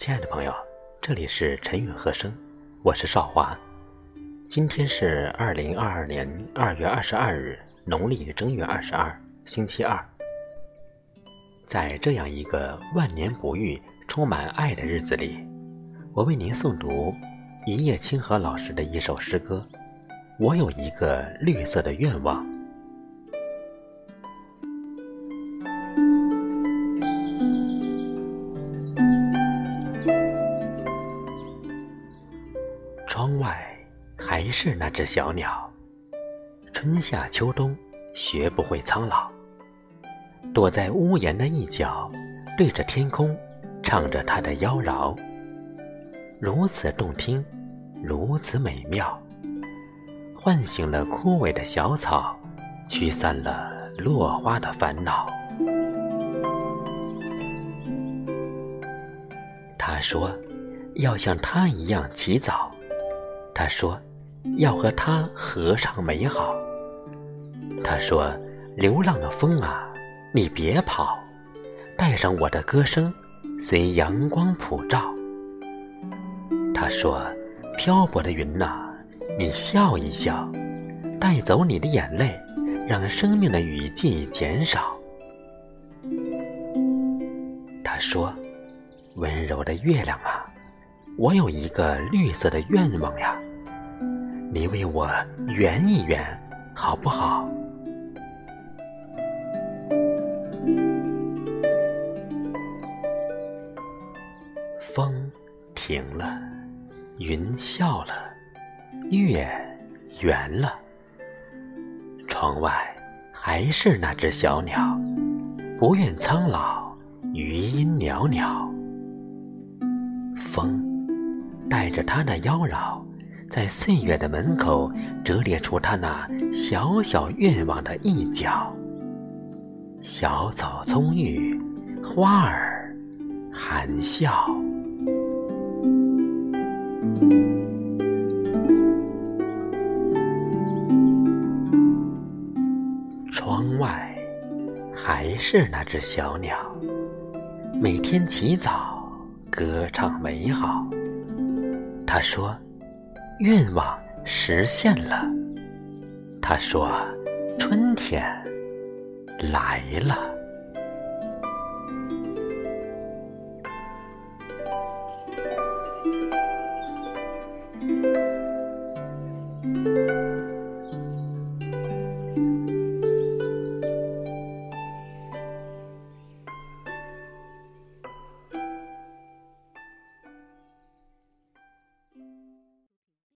亲爱的朋友，这里是陈宇和声，我是少华。今天是二零二二年二月二十二日，农历正月二十二，星期二。在这样一个万年不遇、充满爱的日子里，我为您诵读一叶清河老师的一首诗歌。我有一个绿色的愿望。窗外还是那只小鸟，春夏秋冬学不会苍老。躲在屋檐的一角，对着天空唱着它的妖娆，如此动听，如此美妙，唤醒了枯萎的小草，驱散了落花的烦恼。他说：“要像他一样起早。”他说：“要和他合唱美好。”他说：“流浪的风啊，你别跑，带上我的歌声，随阳光普照。”他说：“漂泊的云呐，你笑一笑，带走你的眼泪，让生命的雨季减少。”他说：“温柔的月亮啊，我有一个绿色的愿望呀。”你为我圆一圆，好不好？风停了，云笑了，月圆了。窗外还是那只小鸟，不愿苍老，余音袅袅。风带着它的妖娆。在岁月的门口折叠出他那小小愿望的一角。小草葱郁，花儿含笑。窗外还是那只小鸟，每天起早歌唱美好。他说。愿望实现了。他说春天来了。